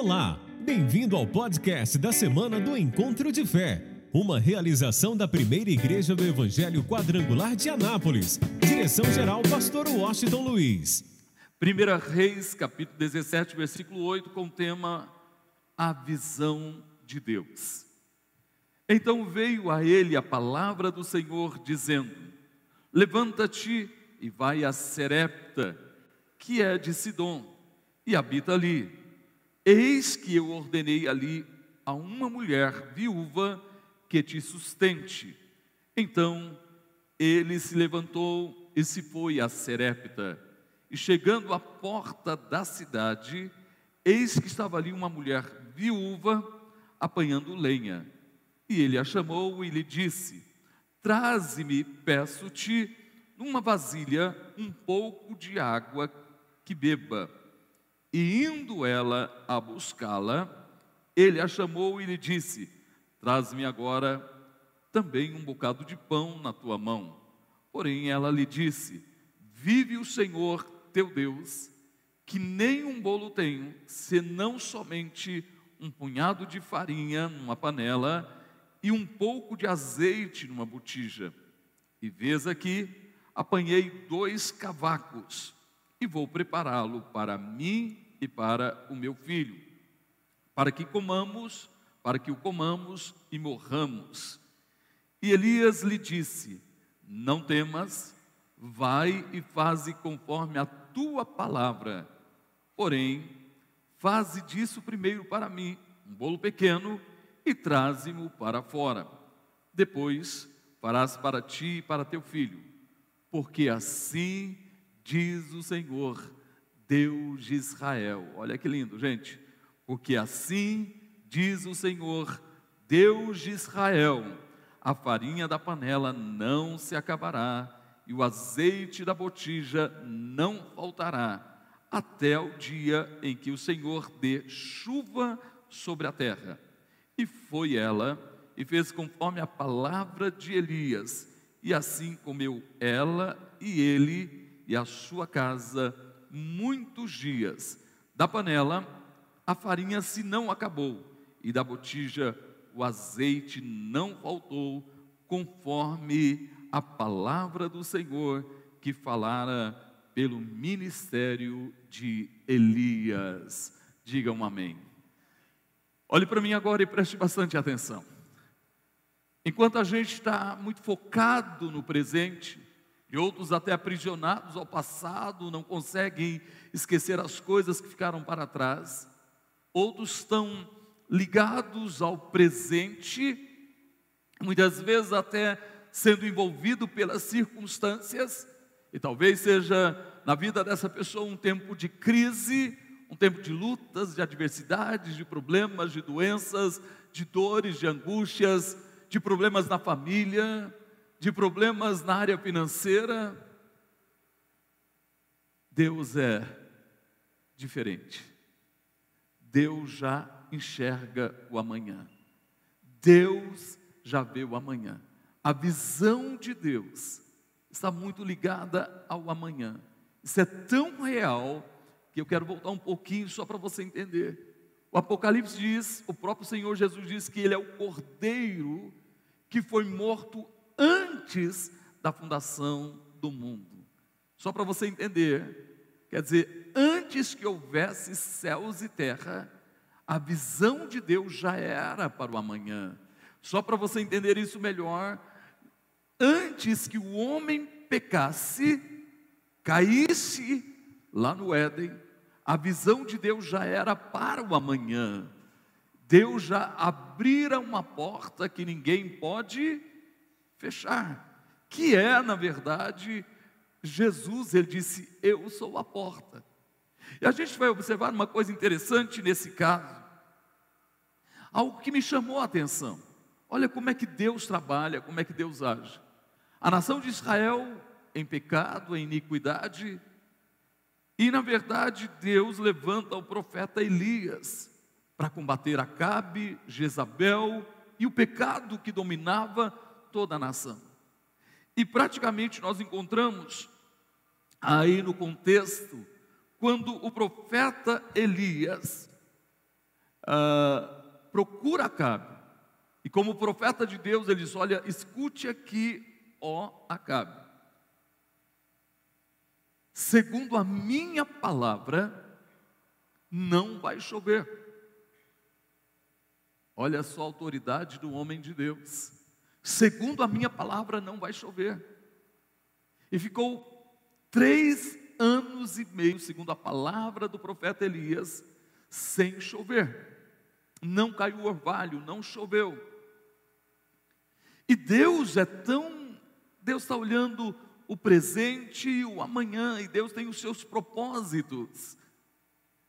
Olá, bem-vindo ao podcast da semana do Encontro de Fé, uma realização da primeira igreja do Evangelho Quadrangular de Anápolis. Direção-geral, Pastor Washington Luiz. 1 Reis, capítulo 17, versículo 8, com o tema A visão de Deus. Então veio a ele a palavra do Senhor, dizendo: Levanta-te e vai a Serepta, que é de Sidom, e habita ali Eis que eu ordenei ali a uma mulher viúva que te sustente. Então ele se levantou e se foi a Serepta. E chegando à porta da cidade, eis que estava ali uma mulher viúva apanhando lenha. E ele a chamou e lhe disse: Traze-me, peço-te, numa vasilha um pouco de água que beba. E indo ela a buscá-la, ele a chamou e lhe disse: Traz-me agora também um bocado de pão na tua mão. Porém ela lhe disse: Vive o Senhor teu Deus, que nem um bolo tenho, senão somente um punhado de farinha numa panela e um pouco de azeite numa botija. E vês aqui, apanhei dois cavacos e vou prepará-lo para mim e para o meu filho, para que comamos, para que o comamos e morramos. E Elias lhe disse: Não temas, vai e faze conforme a tua palavra. Porém, faze disso primeiro para mim um bolo pequeno e traze-mo para fora. Depois farás para ti e para teu filho, porque assim diz o Senhor, Deus de Israel. Olha que lindo, gente. Porque assim diz o Senhor, Deus de Israel: a farinha da panela não se acabará, e o azeite da botija não faltará, até o dia em que o Senhor dê chuva sobre a terra. E foi ela e fez conforme a palavra de Elias, e assim comeu ela e ele e a sua casa muitos dias. Da panela, a farinha se não acabou, e da botija, o azeite não faltou, conforme a palavra do Senhor que falara pelo ministério de Elias. Diga um amém. Olhe para mim agora e preste bastante atenção. Enquanto a gente está muito focado no presente, e outros até aprisionados ao passado, não conseguem esquecer as coisas que ficaram para trás. Outros estão ligados ao presente, muitas vezes até sendo envolvido pelas circunstâncias, e talvez seja na vida dessa pessoa um tempo de crise, um tempo de lutas, de adversidades, de problemas, de doenças, de dores, de angústias, de problemas na família, de problemas na área financeira, Deus é diferente. Deus já enxerga o amanhã. Deus já vê o amanhã. A visão de Deus está muito ligada ao amanhã. Isso é tão real que eu quero voltar um pouquinho só para você entender. O Apocalipse diz, o próprio Senhor Jesus diz que ele é o cordeiro que foi morto antes da fundação do mundo. Só para você entender, quer dizer, antes que houvesse céus e terra, a visão de Deus já era para o amanhã. Só para você entender isso melhor, antes que o homem pecasse, caísse lá no Éden, a visão de Deus já era para o amanhã. Deus já abrira uma porta que ninguém pode fechar, que é, na verdade, Jesus, ele disse: Eu sou a porta. E a gente vai observar uma coisa interessante nesse caso, algo que me chamou a atenção. Olha como é que Deus trabalha, como é que Deus age. A nação de Israel em pecado, em iniquidade, e na verdade Deus levanta o profeta Elias para combater Acabe, Jezabel e o pecado que dominava toda a nação. E praticamente nós encontramos aí no contexto, quando o profeta Elias, uh, procura Acabe. E como profeta de Deus, ele diz: Olha, escute aqui, ó Acabe. Segundo a minha palavra, não vai chover. Olha só a autoridade do homem de Deus. Segundo a minha palavra, não vai chover. E ficou três anos e meio, segundo a palavra do profeta Elias, sem chover. Não caiu orvalho, não choveu. E Deus é tão. Deus está olhando o presente e o amanhã, e Deus tem os seus propósitos.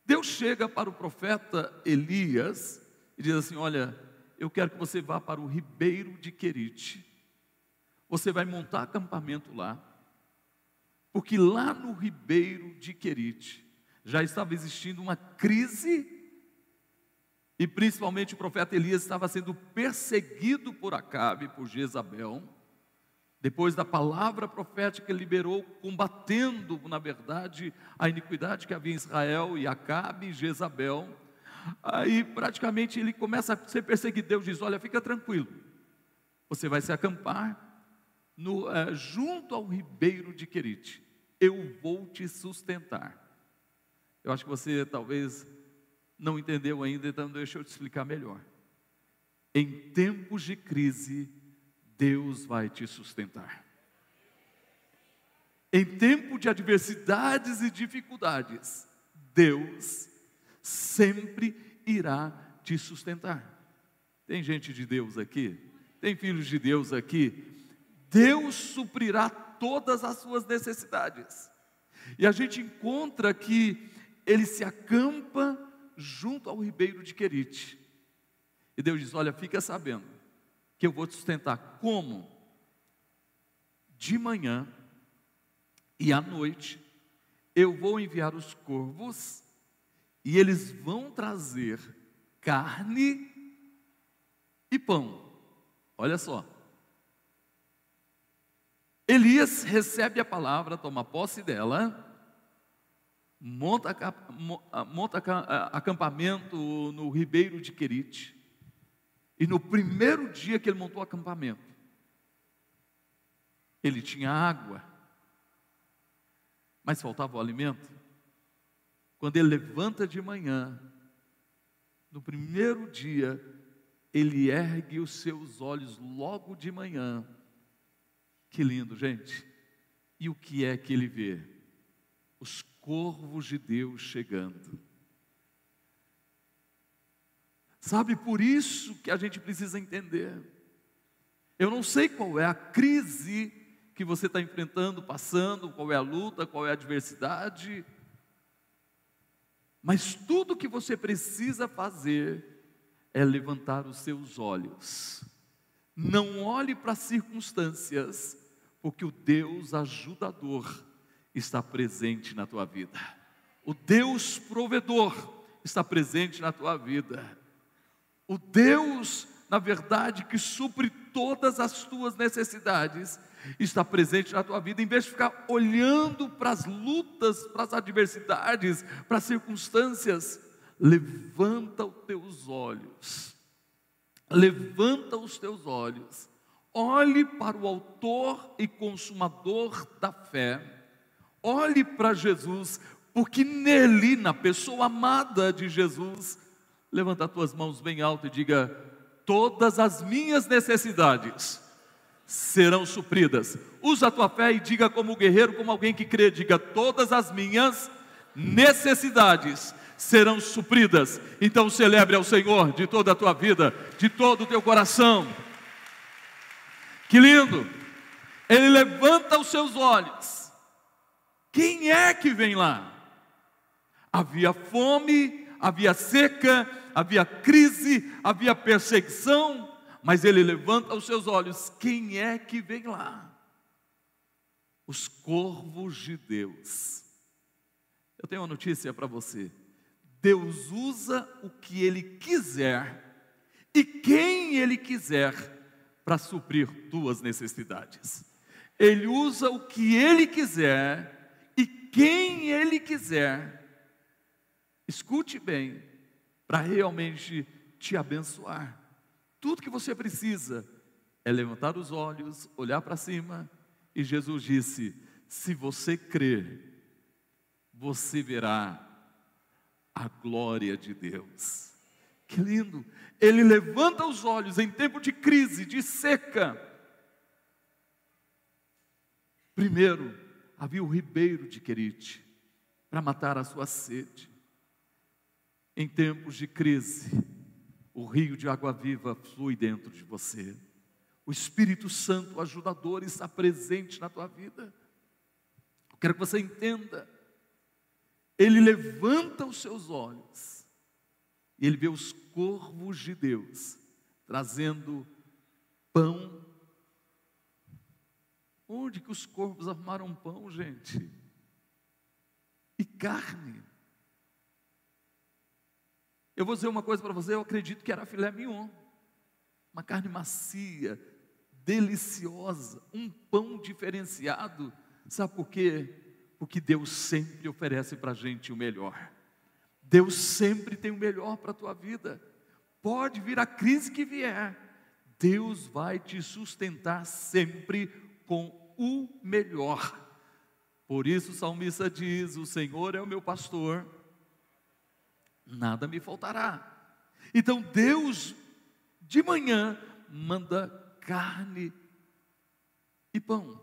Deus chega para o profeta Elias e diz assim: Olha, eu quero que você vá para o ribeiro de Querite. Você vai montar acampamento lá, porque lá no ribeiro de Querite já estava existindo uma crise e principalmente o profeta Elias estava sendo perseguido por Acabe, por Jezabel. Depois da palavra profética que liberou, combatendo, na verdade, a iniquidade que havia em Israel e Acabe e Jezabel. Aí praticamente ele começa a ser perseguido. Deus diz: Olha, fica tranquilo, você vai se acampar no, é, junto ao ribeiro de Querite. Eu vou te sustentar. Eu acho que você talvez não entendeu ainda, então deixa eu te explicar melhor. Em tempos de crise, Deus vai te sustentar. Em tempo de adversidades e dificuldades, Deus sempre irá te sustentar. Tem gente de Deus aqui? Tem filhos de Deus aqui? Deus suprirá todas as suas necessidades. E a gente encontra que ele se acampa junto ao ribeiro de Querite. E Deus diz: Olha, fica sabendo que eu vou te sustentar como? De manhã e à noite eu vou enviar os corvos e eles vão trazer carne e pão. Olha só. Elias recebe a palavra, toma posse dela monta, monta acampamento no ribeiro de Querite. E no primeiro dia que ele montou o acampamento, ele tinha água, mas faltava o alimento. Quando ele levanta de manhã, no primeiro dia, ele ergue os seus olhos logo de manhã. Que lindo, gente. E o que é que ele vê? Os corvos de Deus chegando. Sabe, por isso que a gente precisa entender. Eu não sei qual é a crise que você está enfrentando, passando, qual é a luta, qual é a adversidade, mas tudo que você precisa fazer é levantar os seus olhos. Não olhe para as circunstâncias, porque o Deus ajudador está presente na tua vida. O Deus provedor está presente na tua vida. O Deus, na verdade, que supre todas as tuas necessidades, está presente na tua vida, em vez de ficar olhando para as lutas, para as adversidades, para as circunstâncias, levanta os teus olhos, levanta os teus olhos, olhe para o Autor e Consumador da fé. Olhe para Jesus, porque nele, na pessoa amada de Jesus, levanta as tuas mãos bem alto e diga: Todas as minhas necessidades serão supridas. Usa a tua fé e diga como guerreiro, como alguém que crê, diga: Todas as minhas necessidades serão supridas. Então celebre ao Senhor de toda a tua vida, de todo o teu coração. Que lindo! Ele levanta os seus olhos quem é que vem lá? Havia fome, havia seca, havia crise, havia perseguição, mas ele levanta os seus olhos: quem é que vem lá? Os corvos de Deus. Eu tenho uma notícia para você. Deus usa o que Ele quiser e quem Ele quiser para suprir tuas necessidades. Ele usa o que Ele quiser quem Ele quiser, escute bem, para realmente te abençoar. Tudo que você precisa é levantar os olhos, olhar para cima, e Jesus disse: se você crer, você verá a glória de Deus. Que lindo! Ele levanta os olhos em tempo de crise, de seca. Primeiro, havia o ribeiro de Querite para matar a sua sede. Em tempos de crise, o rio de água viva flui dentro de você. O Espírito Santo, o ajudador, está presente na tua vida. Eu quero que você entenda. Ele levanta os seus olhos e ele vê os corvos de Deus trazendo pão. Onde que os corvos arrumaram pão, gente? E carne. Eu vou dizer uma coisa para você, eu acredito que era filé mignon. Uma carne macia, deliciosa, um pão diferenciado. Sabe por quê? Porque Deus sempre oferece para a gente o melhor. Deus sempre tem o melhor para a tua vida. Pode vir a crise que vier, Deus vai te sustentar sempre com o melhor. Por isso o salmista diz: O Senhor é o meu pastor nada me faltará. Então Deus, de manhã, manda carne e pão.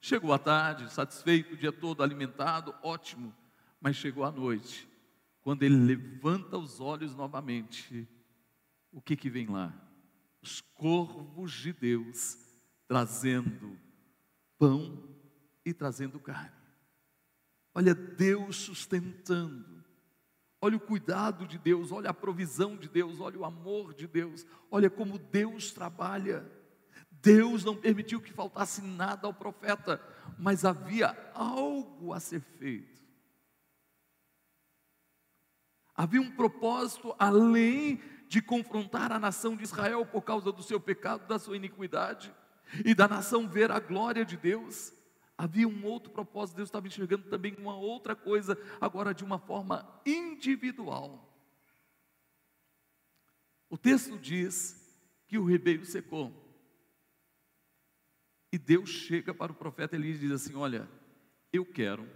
Chegou à tarde, satisfeito, o dia todo alimentado, ótimo. Mas chegou à noite, quando ele levanta os olhos novamente, o que que vem lá? Os corvos de Deus trazendo pão e trazendo carne. Olha, Deus sustentando Olha o cuidado de Deus, olha a provisão de Deus, olha o amor de Deus, olha como Deus trabalha. Deus não permitiu que faltasse nada ao profeta, mas havia algo a ser feito. Havia um propósito além de confrontar a nação de Israel por causa do seu pecado, da sua iniquidade, e da nação ver a glória de Deus. Havia um outro propósito, Deus estava enxergando também uma outra coisa, agora de uma forma individual. O texto diz que o ribeiro secou. E Deus chega para o profeta Elias e diz assim: Olha, eu quero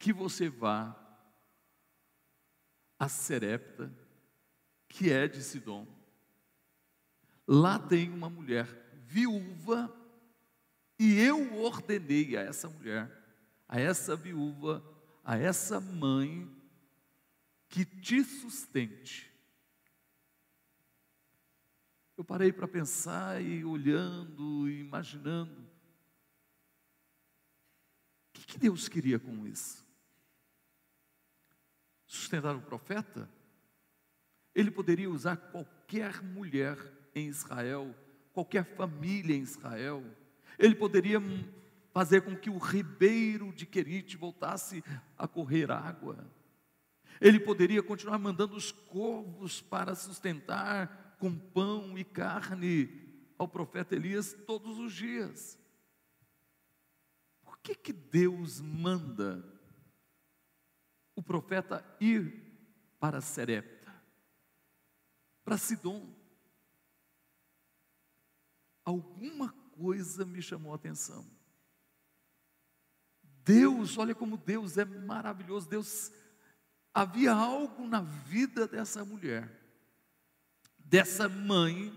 que você vá a Serepta, que é de Sidom. Lá tem uma mulher viúva e eu ordenei a essa mulher, a essa viúva, a essa mãe, que te sustente. Eu parei para pensar e olhando e imaginando. O que, que Deus queria com isso? Sustentar o profeta? Ele poderia usar qualquer mulher em Israel, qualquer família em Israel ele poderia fazer com que o ribeiro de Querite voltasse a correr água. Ele poderia continuar mandando os corvos para sustentar com pão e carne ao profeta Elias todos os dias. Por que, que Deus manda o profeta ir para Serepta, para Sidom? Alguma coisa me chamou a atenção. Deus, olha como Deus é maravilhoso. Deus, havia algo na vida dessa mulher, dessa mãe,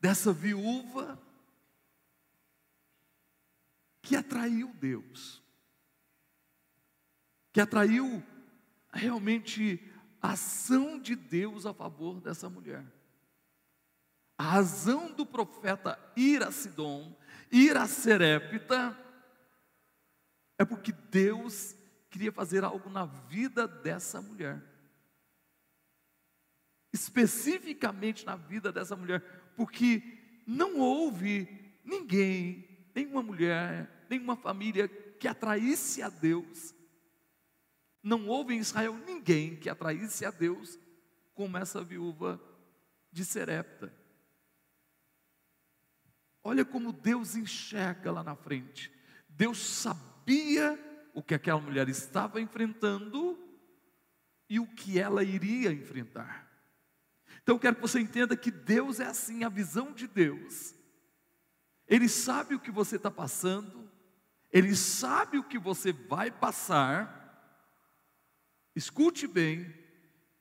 dessa viúva, que atraiu Deus, que atraiu realmente a ação de Deus a favor dessa mulher. A razão do profeta ir a Sidom, ir a Serepta, é porque Deus queria fazer algo na vida dessa mulher. Especificamente na vida dessa mulher, porque não houve ninguém, nenhuma mulher, nenhuma família que atraísse a Deus. Não houve em Israel ninguém que atraísse a Deus como essa viúva de Serepta. Olha como Deus enxerga lá na frente. Deus sabia o que aquela mulher estava enfrentando e o que ela iria enfrentar. Então, quero que você entenda que Deus é assim, a visão de Deus. Ele sabe o que você está passando, Ele sabe o que você vai passar. Escute bem,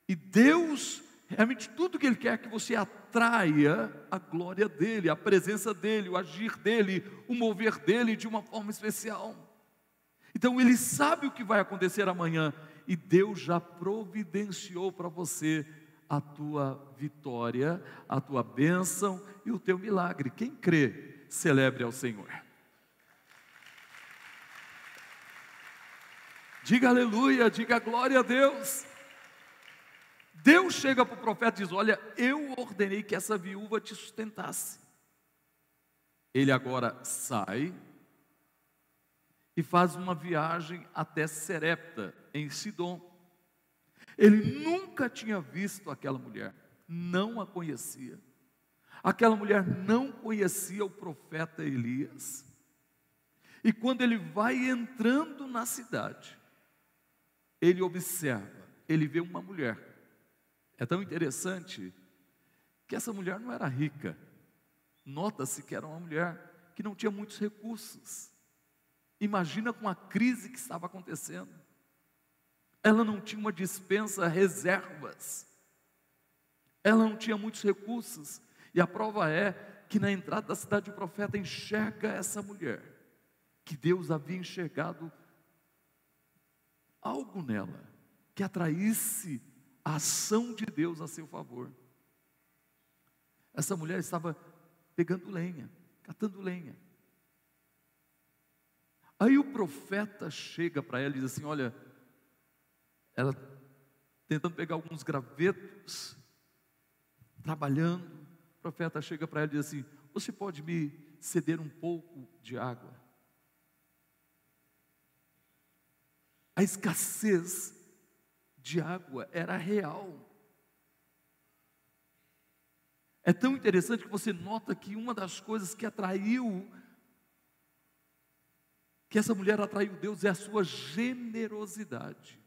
e Deus, realmente tudo que Ele quer é que você atraia a glória dEle, a presença dEle, o agir dEle, o mover dEle de uma forma especial. Então Ele sabe o que vai acontecer amanhã, e Deus já providenciou para você a tua vitória, a tua bênção e o teu milagre. Quem crê, celebre ao Senhor. Diga aleluia, diga glória a Deus. Deus chega para o profeta e diz: Olha, eu ordenei que essa viúva te sustentasse. Ele agora sai e faz uma viagem até Serepta, em Sidom. Ele nunca tinha visto aquela mulher, não a conhecia. Aquela mulher não conhecia o profeta Elias. E quando ele vai entrando na cidade, ele observa, ele vê uma mulher. É tão interessante que essa mulher não era rica. Nota-se que era uma mulher que não tinha muitos recursos. Imagina com a crise que estava acontecendo. Ela não tinha uma dispensa reservas. Ela não tinha muitos recursos. E a prova é que na entrada da cidade o profeta enxerga essa mulher, que Deus havia enxergado algo nela que atraísse a ação de Deus a seu favor. Essa mulher estava pegando lenha, catando lenha. Aí o profeta chega para ela e diz assim: Olha, ela tentando pegar alguns gravetos, trabalhando. O profeta chega para ela e diz assim: Você pode me ceder um pouco de água? A escassez de água era real. É tão interessante que você nota que uma das coisas que atraiu que essa mulher atraiu Deus é a sua generosidade.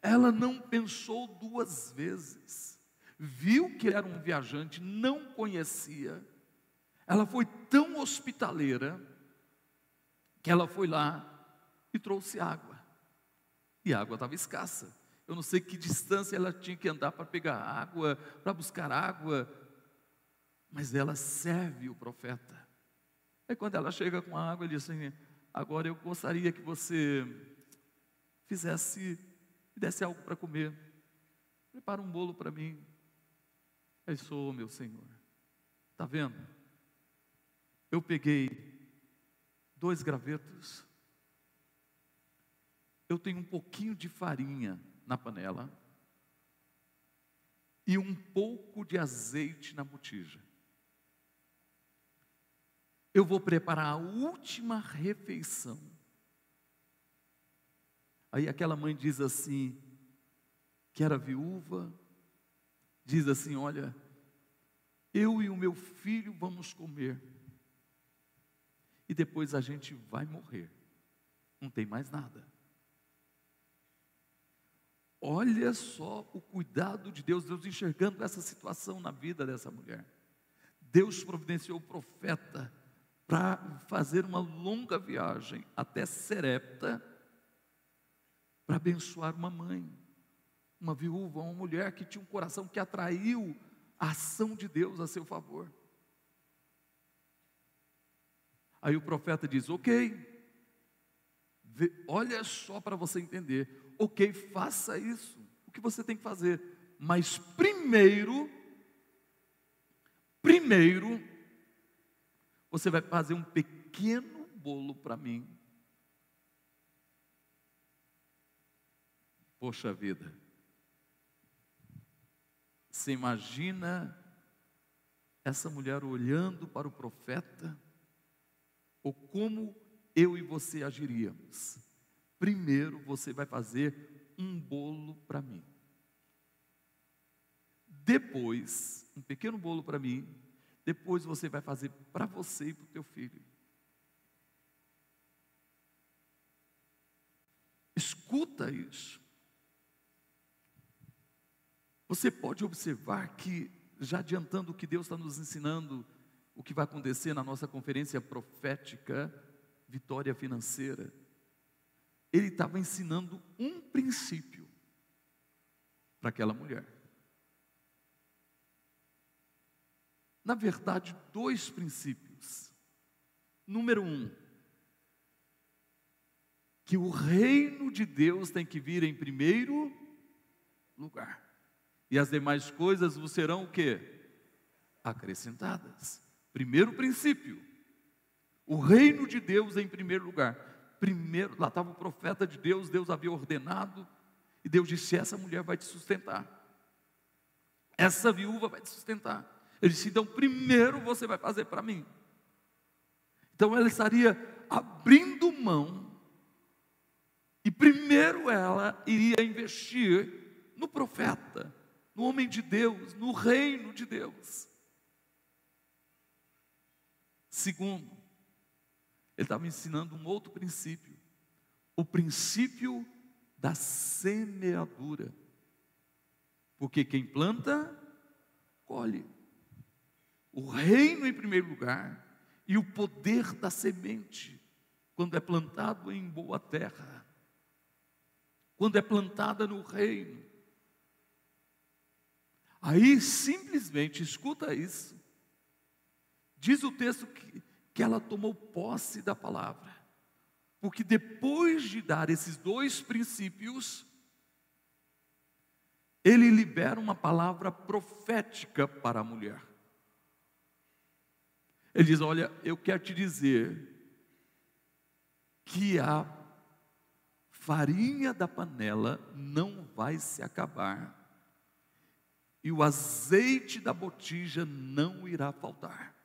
Ela não pensou duas vezes, viu que era um viajante, não conhecia, ela foi tão hospitaleira que ela foi lá e trouxe água, e a água estava escassa. Eu não sei que distância ela tinha que andar para pegar água, para buscar água, mas ela serve o profeta. Aí quando ela chega com a água, ele diz assim: Agora eu gostaria que você fizesse, desse algo para comer. Prepara um bolo para mim. Aí sou, meu Senhor. Está vendo? Eu peguei dois gravetos. Eu tenho um pouquinho de farinha na panela e um pouco de azeite na botija eu vou preparar a última refeição. Aí aquela mãe diz assim, que era viúva, diz assim: Olha, eu e o meu filho vamos comer, e depois a gente vai morrer, não tem mais nada. Olha só o cuidado de Deus, Deus enxergando essa situação na vida dessa mulher. Deus providenciou o profeta para fazer uma longa viagem até Serepta para abençoar uma mãe, uma viúva, uma mulher que tinha um coração que atraiu a ação de Deus a seu favor. Aí o profeta diz: Ok, olha só para você entender, ok, faça isso, o que você tem que fazer, mas primeiro, primeiro, você vai fazer um pequeno bolo para mim. Poxa vida. Você imagina essa mulher olhando para o profeta? Ou como eu e você agiríamos? Primeiro você vai fazer um bolo para mim. Depois, um pequeno bolo para mim, depois você vai fazer para você e para o teu filho. Escuta isso. Você pode observar que, já adiantando o que Deus está nos ensinando, o que vai acontecer na nossa conferência profética, Vitória Financeira, ele estava ensinando um princípio para aquela mulher. Na verdade, dois princípios. Número um, que o reino de Deus tem que vir em primeiro lugar. E as demais coisas vos serão o quê? Acrescentadas. Primeiro princípio. O reino de Deus em primeiro lugar. Primeiro, lá estava o profeta de Deus, Deus havia ordenado, e Deus disse: Essa mulher vai te sustentar. Essa viúva vai te sustentar. Ele disse: Então, primeiro você vai fazer para mim. Então, ela estaria abrindo mão, e primeiro ela iria investir no profeta, no homem de Deus, no reino de Deus. Segundo, ele estava ensinando um outro princípio, o princípio da semeadura. Porque quem planta, colhe. O reino em primeiro lugar e o poder da semente, quando é plantado em boa terra, quando é plantada no reino. Aí simplesmente, escuta isso, diz o texto que, que ela tomou posse da palavra, porque depois de dar esses dois princípios, ele libera uma palavra profética para a mulher. Ele diz: Olha, eu quero te dizer que a farinha da panela não vai se acabar, e o azeite da botija não irá faltar.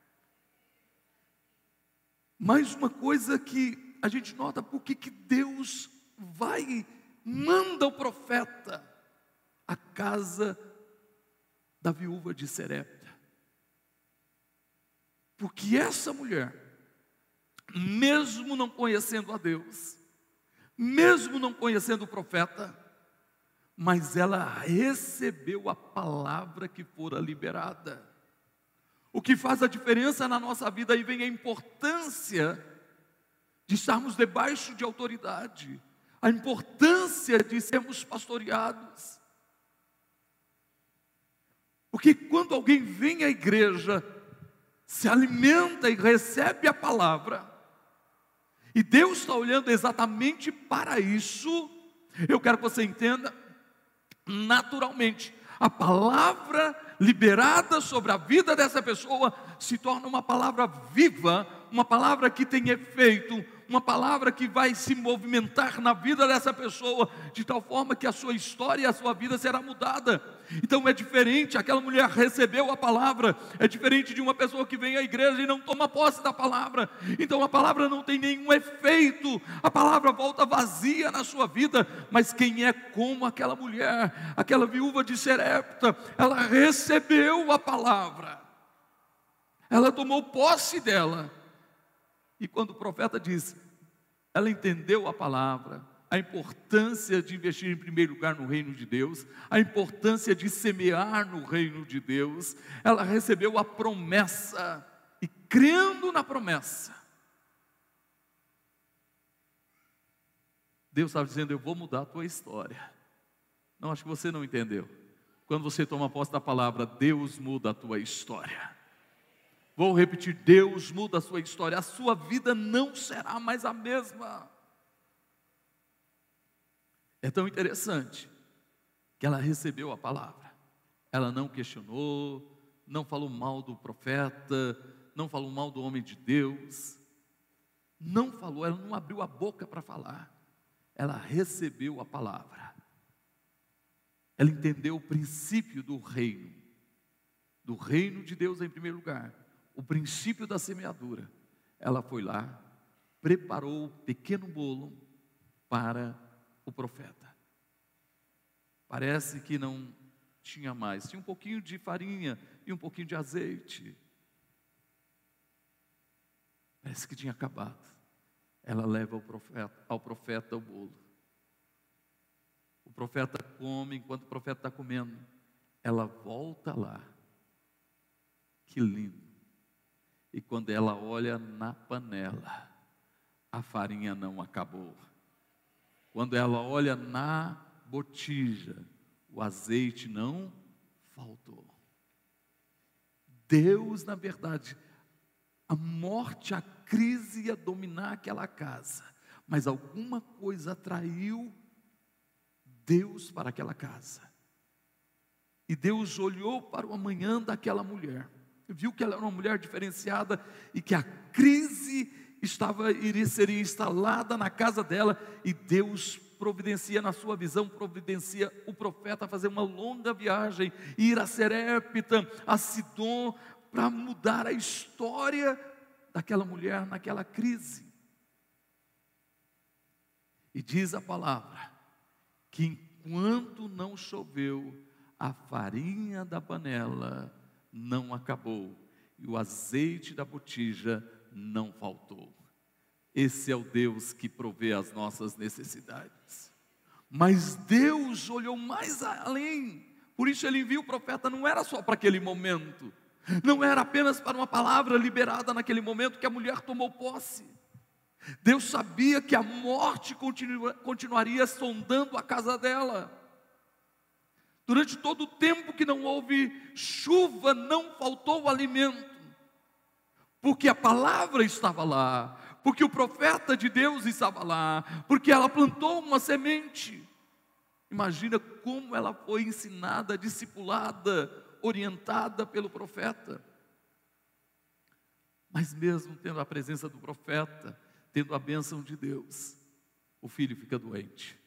Mais uma coisa que a gente nota, por que Deus vai, manda o profeta à casa da viúva de Serepta. Porque essa mulher, mesmo não conhecendo a Deus, mesmo não conhecendo o profeta, mas ela recebeu a palavra que fora liberada. O que faz a diferença na nossa vida, aí vem a importância de estarmos debaixo de autoridade, a importância de sermos pastoreados. Porque quando alguém vem à igreja se alimenta e recebe a palavra, e Deus está olhando exatamente para isso, eu quero que você entenda, naturalmente, a palavra liberada sobre a vida dessa pessoa se torna uma palavra viva, uma palavra que tem efeito, uma palavra que vai se movimentar na vida dessa pessoa, de tal forma que a sua história e a sua vida será mudada. Então é diferente, aquela mulher recebeu a palavra, é diferente de uma pessoa que vem à igreja e não toma posse da palavra. Então a palavra não tem nenhum efeito, a palavra volta vazia na sua vida, mas quem é como aquela mulher, aquela viúva de Serepta, ela recebeu a palavra. Ela tomou posse dela e quando o profeta diz, ela entendeu a palavra, a importância de investir em primeiro lugar no reino de Deus, a importância de semear no reino de Deus, ela recebeu a promessa e crendo na promessa, Deus estava dizendo: Eu vou mudar a tua história. Não, acho que você não entendeu. Quando você toma posse da palavra, Deus muda a tua história. Vou repetir: Deus muda a sua história, a sua vida não será mais a mesma. É tão interessante que ela recebeu a palavra, ela não questionou, não falou mal do profeta, não falou mal do homem de Deus, não falou, ela não abriu a boca para falar, ela recebeu a palavra, ela entendeu o princípio do reino, do reino de Deus em primeiro lugar. O princípio da semeadura, ela foi lá, preparou o pequeno bolo para o profeta. Parece que não tinha mais, tinha um pouquinho de farinha e um pouquinho de azeite. Parece que tinha acabado. Ela leva ao profeta, ao profeta o bolo. O profeta come, enquanto o profeta está comendo, ela volta lá. Que lindo. E quando ela olha na panela, a farinha não acabou. Quando ela olha na botija, o azeite não faltou. Deus, na verdade, a morte, a crise ia dominar aquela casa, mas alguma coisa atraiu Deus para aquela casa. E Deus olhou para o amanhã daquela mulher, viu que ela era uma mulher diferenciada e que a crise estava iria seria instalada na casa dela e Deus providencia na sua visão, providencia o profeta a fazer uma longa viagem, ir a Serépita, a Sidom, para mudar a história daquela mulher naquela crise. E diz a palavra que enquanto não choveu, a farinha da panela não acabou e o azeite da botija não faltou. Esse é o Deus que provê as nossas necessidades. Mas Deus olhou mais além, por isso ele enviou o profeta, não era só para aquele momento, não era apenas para uma palavra liberada naquele momento que a mulher tomou posse. Deus sabia que a morte continua, continuaria sondando a casa dela. Durante todo o tempo que não houve chuva, não faltou alimento, porque a palavra estava lá, porque o profeta de Deus estava lá, porque ela plantou uma semente. Imagina como ela foi ensinada, discipulada, orientada pelo profeta. Mas mesmo tendo a presença do profeta, tendo a bênção de Deus, o filho fica doente.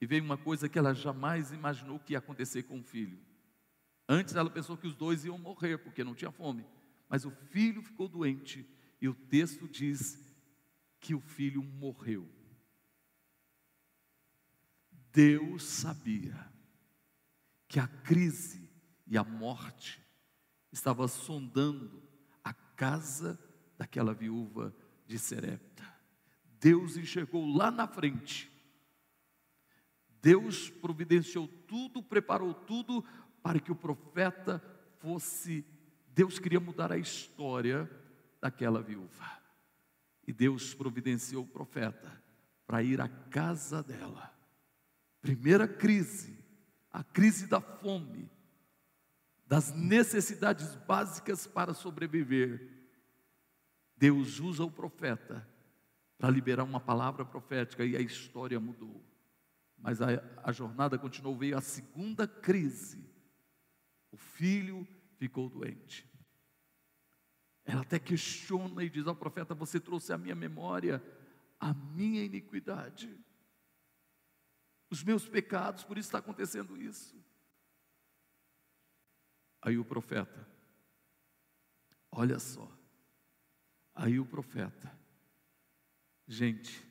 E veio uma coisa que ela jamais imaginou que ia acontecer com o filho. Antes ela pensou que os dois iam morrer porque não tinha fome. Mas o filho ficou doente e o texto diz que o filho morreu. Deus sabia que a crise e a morte estava sondando a casa daquela viúva de Serepta. Deus enxergou lá na frente. Deus providenciou tudo, preparou tudo para que o profeta fosse Deus queria mudar a história daquela viúva. E Deus providenciou o profeta para ir à casa dela. Primeira crise, a crise da fome, das necessidades básicas para sobreviver. Deus usa o profeta para liberar uma palavra profética e a história mudou. Mas a, a jornada continuou, veio a segunda crise. O filho ficou doente. Ela até questiona e diz ao profeta: Você trouxe à minha memória a minha iniquidade, os meus pecados, por isso está acontecendo isso. Aí o profeta, olha só, aí o profeta, gente,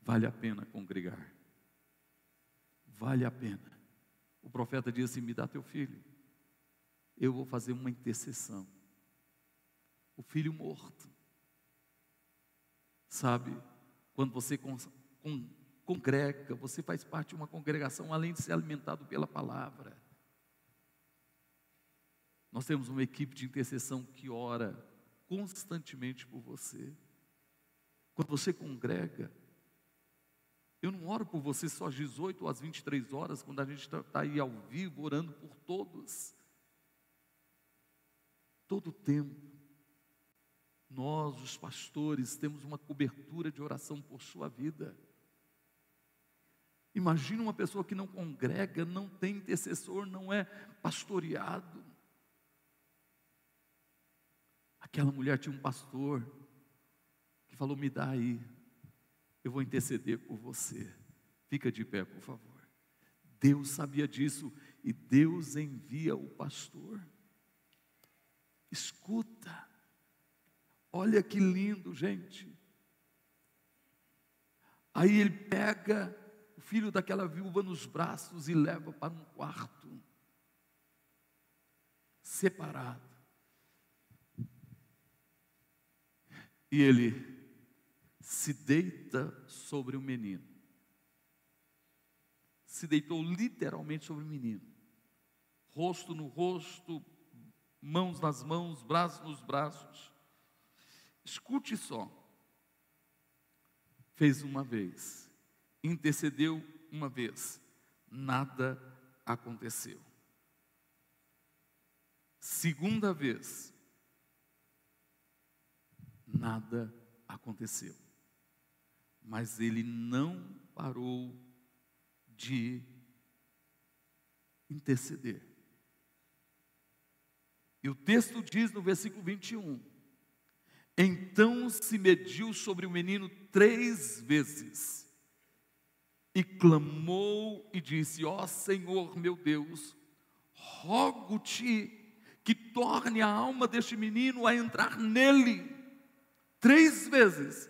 vale a pena congregar, vale a pena. O profeta diz assim: Me dá teu filho eu vou fazer uma intercessão. O filho morto. Sabe, quando você con con congrega, você faz parte de uma congregação, além de ser alimentado pela palavra. Nós temos uma equipe de intercessão que ora constantemente por você. Quando você congrega, eu não oro por você só às 18 ou às 23 horas, quando a gente está tá aí ao vivo orando por todos todo o tempo. Nós, os pastores, temos uma cobertura de oração por sua vida. Imagina uma pessoa que não congrega, não tem intercessor, não é pastoreado. Aquela mulher tinha um pastor que falou: Me dá aí, eu vou interceder por você. Fica de pé, por favor. Deus sabia disso e Deus envia o pastor. Escuta. Olha que lindo, gente. Aí ele pega o filho daquela viúva nos braços e leva para um quarto separado. E ele se deita sobre o menino. Se deitou literalmente sobre o menino, rosto no rosto, mãos nas mãos, braços nos braços. Escute só. Fez uma vez, intercedeu uma vez, nada aconteceu. Segunda vez, nada aconteceu. Mas ele não parou de interceder. E o texto diz no versículo 21: Então se mediu sobre o menino três vezes, e clamou e disse: Ó oh, Senhor meu Deus, rogo-te que torne a alma deste menino a entrar nele. Três vezes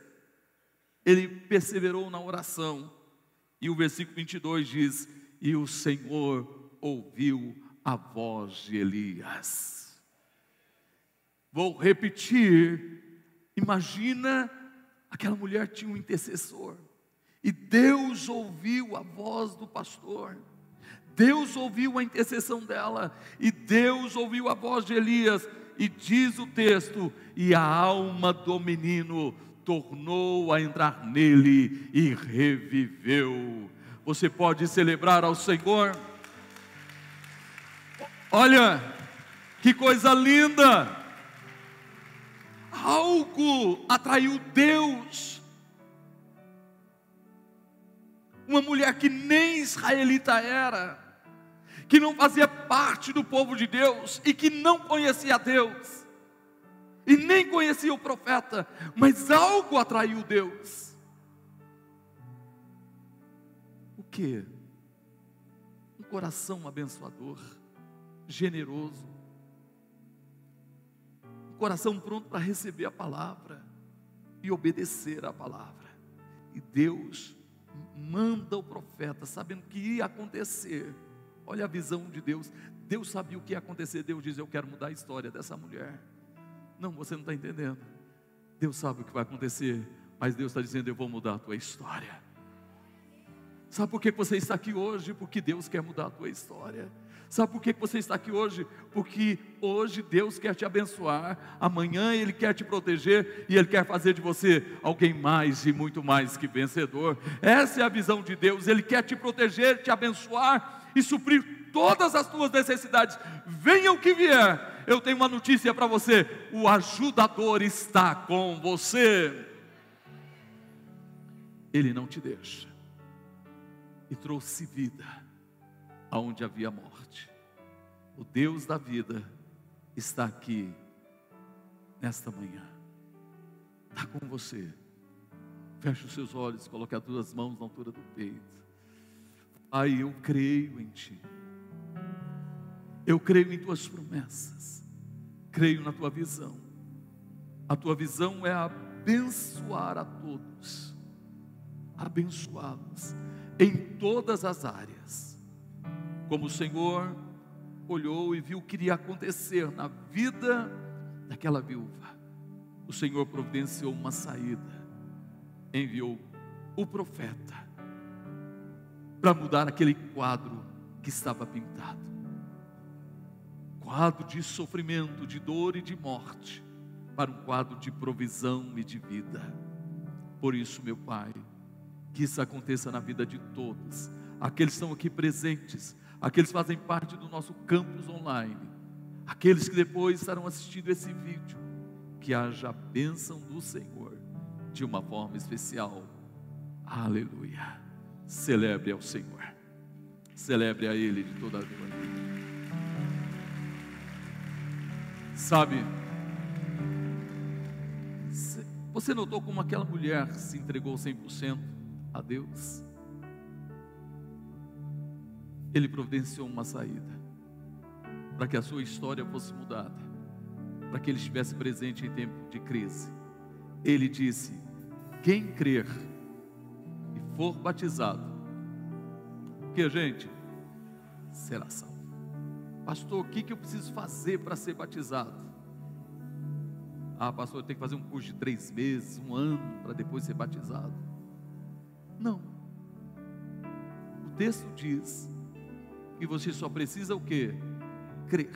ele perseverou na oração, e o versículo 22 diz: E o Senhor ouviu a voz de Elias. Vou repetir. Imagina aquela mulher tinha um intercessor. E Deus ouviu a voz do pastor. Deus ouviu a intercessão dela. E Deus ouviu a voz de Elias. E diz o texto: e a alma do menino tornou a entrar nele e reviveu. Você pode celebrar ao Senhor. Olha, que coisa linda! Algo atraiu Deus. Uma mulher que nem israelita era, que não fazia parte do povo de Deus e que não conhecia Deus e nem conhecia o profeta, mas algo atraiu Deus. O que? Um coração abençoador, generoso, coração pronto para receber a palavra e obedecer a palavra. E Deus manda o profeta, sabendo que ia acontecer. Olha a visão de Deus. Deus sabia o que ia acontecer. Deus diz: Eu quero mudar a história dessa mulher. Não, você não está entendendo. Deus sabe o que vai acontecer, mas Deus está dizendo: Eu vou mudar a tua história. Sabe por que você está aqui hoje? Porque Deus quer mudar a tua história. Sabe por que você está aqui hoje? Porque hoje Deus quer te abençoar, amanhã Ele quer te proteger e Ele quer fazer de você alguém mais e muito mais que vencedor. Essa é a visão de Deus, Ele quer te proteger, te abençoar e suprir todas as tuas necessidades, venha o que vier. Eu tenho uma notícia para você: o ajudador está com você. Ele não te deixa. E trouxe vida aonde havia morte. O Deus da vida está aqui nesta manhã. Está com você. Feche os seus olhos, coloque as duas mãos na altura do peito. Pai, eu creio em Ti. Eu creio em tuas promessas, creio na tua visão. A tua visão é abençoar a todos, abençoá-los em todas as áreas. Como o Senhor olhou e viu o que iria acontecer na vida daquela viúva, o Senhor providenciou uma saída, enviou o profeta para mudar aquele quadro que estava pintado quadro de sofrimento, de dor e de morte, para um quadro de provisão e de vida. Por isso, meu Pai, que isso aconteça na vida de todos, aqueles que estão aqui presentes, aqueles que fazem parte do nosso campus online, aqueles que depois estarão assistindo esse vídeo, que haja a bênção do Senhor de uma forma especial. Aleluia. Celebre ao Senhor. Celebre a Ele de toda a vida. Sabe? Você notou como aquela mulher se entregou 100% a Deus? Ele providenciou uma saída para que a sua história fosse mudada, para que ele estivesse presente em tempo de crise. Ele disse: Quem crer e for batizado, que gente será salvo. Pastor, o que, que eu preciso fazer para ser batizado? Ah, pastor, eu tenho que fazer um curso de três meses, um ano, para depois ser batizado. Não. O texto diz que você só precisa o quê? Crer.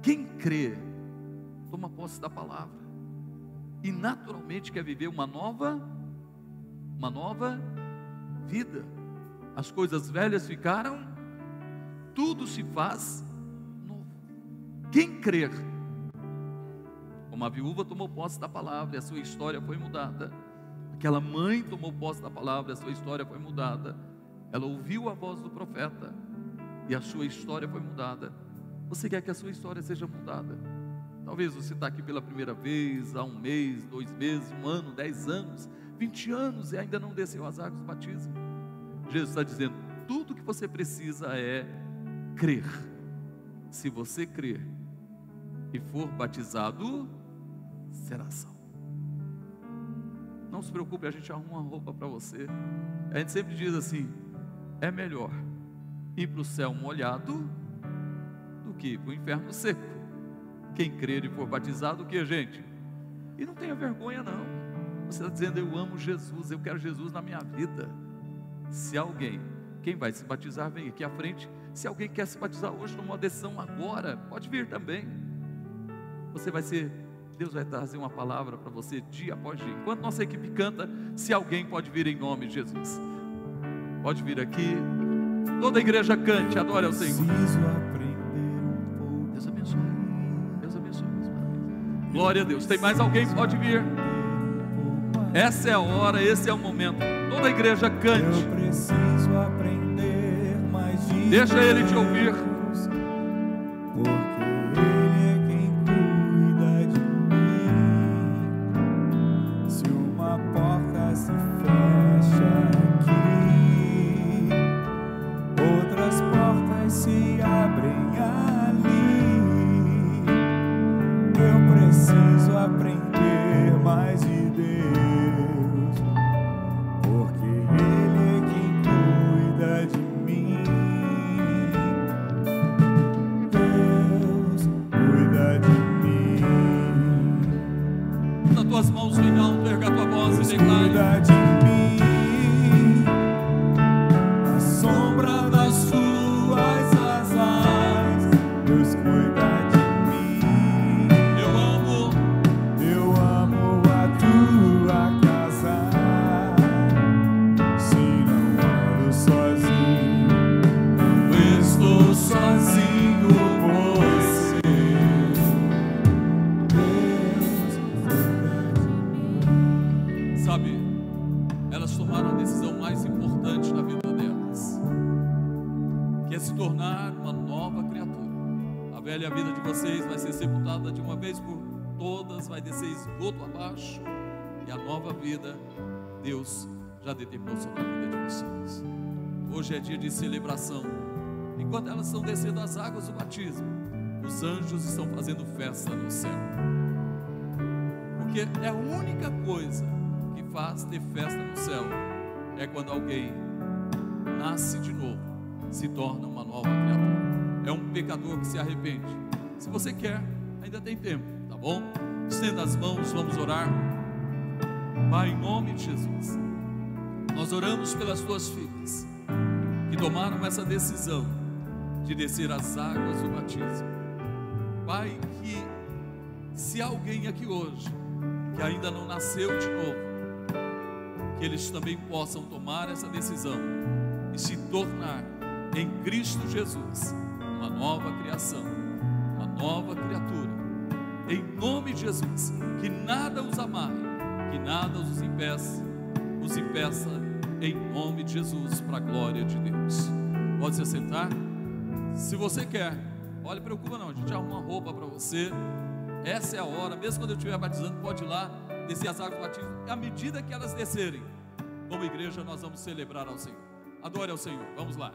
Quem crê, toma posse da palavra. E naturalmente quer viver uma nova, uma nova vida. As coisas velhas ficaram, tudo se faz novo. Quem crer, como a viúva tomou posse da palavra e a sua história foi mudada, aquela mãe tomou posse da palavra e a sua história foi mudada, ela ouviu a voz do profeta e a sua história foi mudada. Você quer que a sua história seja mudada? Talvez você está aqui pela primeira vez, há um mês, dois meses, um ano, dez anos, vinte anos e ainda não desceu as águas do batismo. Jesus está dizendo: tudo que você precisa é crer. Se você crer e for batizado, será salvo. Não se preocupe, a gente arruma uma roupa para você. A gente sempre diz assim: é melhor ir para o céu molhado do que para o inferno seco. Quem crer e for batizado, o que, gente? E não tenha vergonha, não. Você está dizendo, eu amo Jesus, eu quero Jesus na minha vida. Se alguém, quem vai se batizar, vem aqui à frente. Se alguém quer se batizar hoje, numa decisão agora, pode vir também. Você vai ser, Deus vai trazer uma palavra para você dia após dia. Enquanto nossa equipe canta, se alguém pode vir em nome de Jesus. Pode vir aqui. Toda a igreja cante, adore ao Senhor. Deus abençoe. Deus abençoe. Glória a Deus. Tem mais alguém? Pode vir. Essa é a hora, esse é o momento. Toda a igreja cante. Deixa ele te ouvir. De uma vez por todas, vai descer esgoto abaixo, e a nova vida, Deus já determinou sobre a vida de vocês. Hoje é dia de celebração. Enquanto elas estão descendo as águas do batismo, os anjos estão fazendo festa no céu. Porque é a única coisa que faz ter festa no céu é quando alguém nasce de novo, se torna uma nova criatura. É um pecador que se arrepende. Se você quer, ainda tem tempo, tá bom? Estenda as mãos, vamos orar. Pai, em nome de Jesus, nós oramos pelas tuas filhas que tomaram essa decisão de descer as águas do batismo. Pai, que se alguém aqui hoje que ainda não nasceu de novo, que eles também possam tomar essa decisão e se tornar em Cristo Jesus uma nova criação, nova criatura. Em nome de Jesus, que nada os amarre, que nada os impeça, os impeça em nome de Jesus para a glória de Deus. Pode se assentar? Se você quer, olha, preocupa não, a gente arruma uma roupa para você. Essa é a hora, mesmo quando eu estiver batizando, pode ir lá, descer as águas do batismo. À medida que elas descerem, como igreja, nós vamos celebrar ao Senhor. Adore ao Senhor, vamos lá.